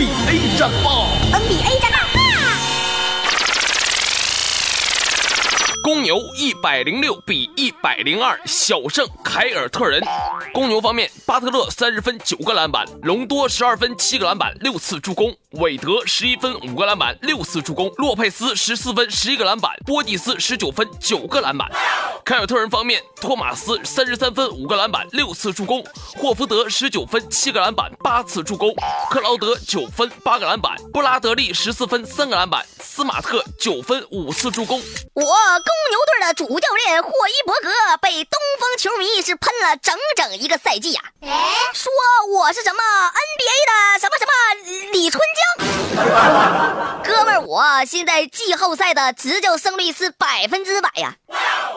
NBA 战报，NBA 战报。公牛一百零六比一百零二小胜凯尔特人。公牛方面，巴特勒三十分九个篮板，隆多十二分七个篮板六次助攻，韦德十一分五个篮板六次助攻，洛佩斯十四分十一个篮板，波蒂斯十九分九个篮板。凯尔特人方面，托马斯三十三分五个篮板六次助攻，霍福德十九分七个篮板八次助攻，克劳德九分八个篮板，布拉德利十四分三个篮板，斯马特九分五次助攻。我公牛队的主教练霍伊伯格被东方球迷是喷了整整一个赛季呀，说我是什么 NBA 的什么什么李春江。哥们儿，我现在季后赛的执教胜率是百分之百呀。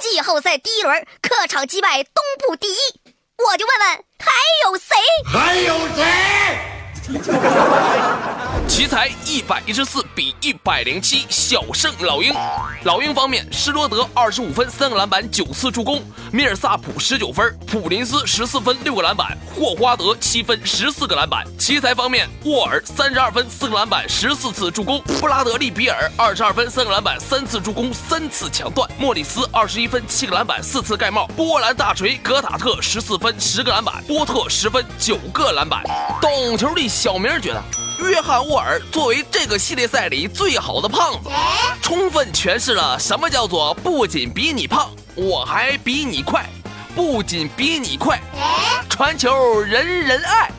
季后赛第一轮客场击败东部第一，我就问问还有谁？还有谁？奇才一百一十四比一百零七小胜老鹰。老鹰方面，施罗德二十五分三个篮板九次助攻，米尔萨普十九分，普林斯十四分六个篮板，霍华德七分十四个篮板。奇才方面，沃尔三十二分四个篮板十四次助攻，布拉德利比尔二十二分三个篮板三次助攻三次抢断，莫里斯二十一分七个篮板四次盖帽，波兰大锤格塔特十四分十个篮板，波特十分九个篮板。懂球的小明觉得。约翰沃尔作为这个系列赛里最好的胖子，充分诠释了什么叫做不仅比你胖，我还比你快；不仅比你快，传球人人爱。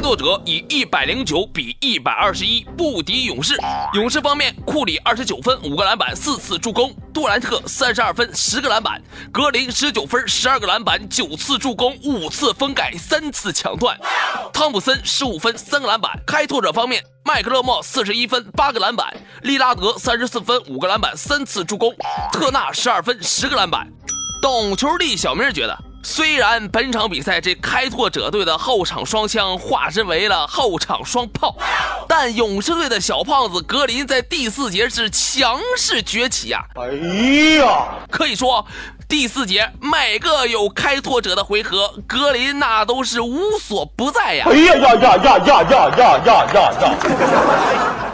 开拓者以一百零九比一百二十一不敌勇士。勇士方面，库里二十九分五个篮板四次助攻，杜兰特三十二分十个篮板，格林十九分十二个篮板九次助攻五次封盖三次抢断，汤普森十五分三个篮板。开拓者方面，麦克勒莫四十一分八个篮板，利拉德三十四分五个篮板三次助攻，特纳十二分十个篮板。懂球的小明觉得。虽然本场比赛这开拓者队的后场双枪化身为了后场双炮，但勇士队的小胖子格林在第四节是强势崛起呀！哎呀，可以说第四节每个有开拓者的回合，格林那都是无所不在呀！哎呀呀呀呀呀呀呀呀呀！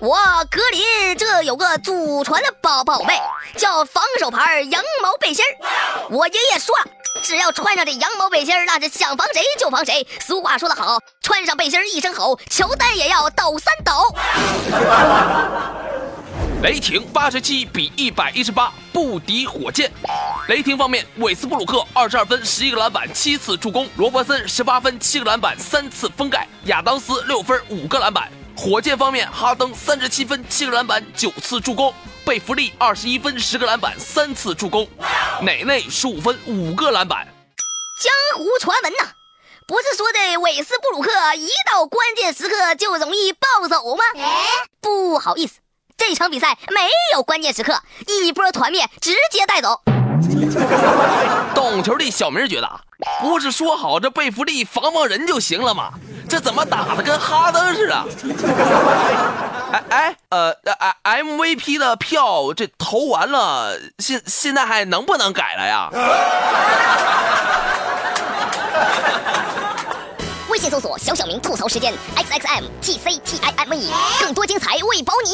我格林这有个祖传的宝宝贝，叫防守牌羊毛背心儿。我爷爷说了，只要穿上这羊毛背心儿，那是想防谁就防谁。俗话说得好，穿上背心儿一声吼，乔丹也要抖三抖。雷霆八十七比一百一十八不敌火箭。雷霆方面，韦斯布鲁克二十二分十一个篮板七次助攻，罗伯森十八分七个篮板三次封盖，亚当斯六分五个篮板。火箭方面，哈登三十七分七个篮板九次助攻，贝弗利二十一分十个篮板三次助攻，内内十五分五个篮板。江湖传闻呐，不是说的韦斯布鲁克一到关键时刻就容易暴走吗？不好意思，这场比赛没有关键时刻，一波团灭直接带走。懂球的小明觉得啊，不是说好这贝弗利防防人就行了吗？这怎么打的跟哈登似的？哎哎，呃，M V P 的票这投完了，现现在还能不能改了呀？微信搜索“小小明吐槽时间 ”，X X M T C T I M E，更多精彩为保你。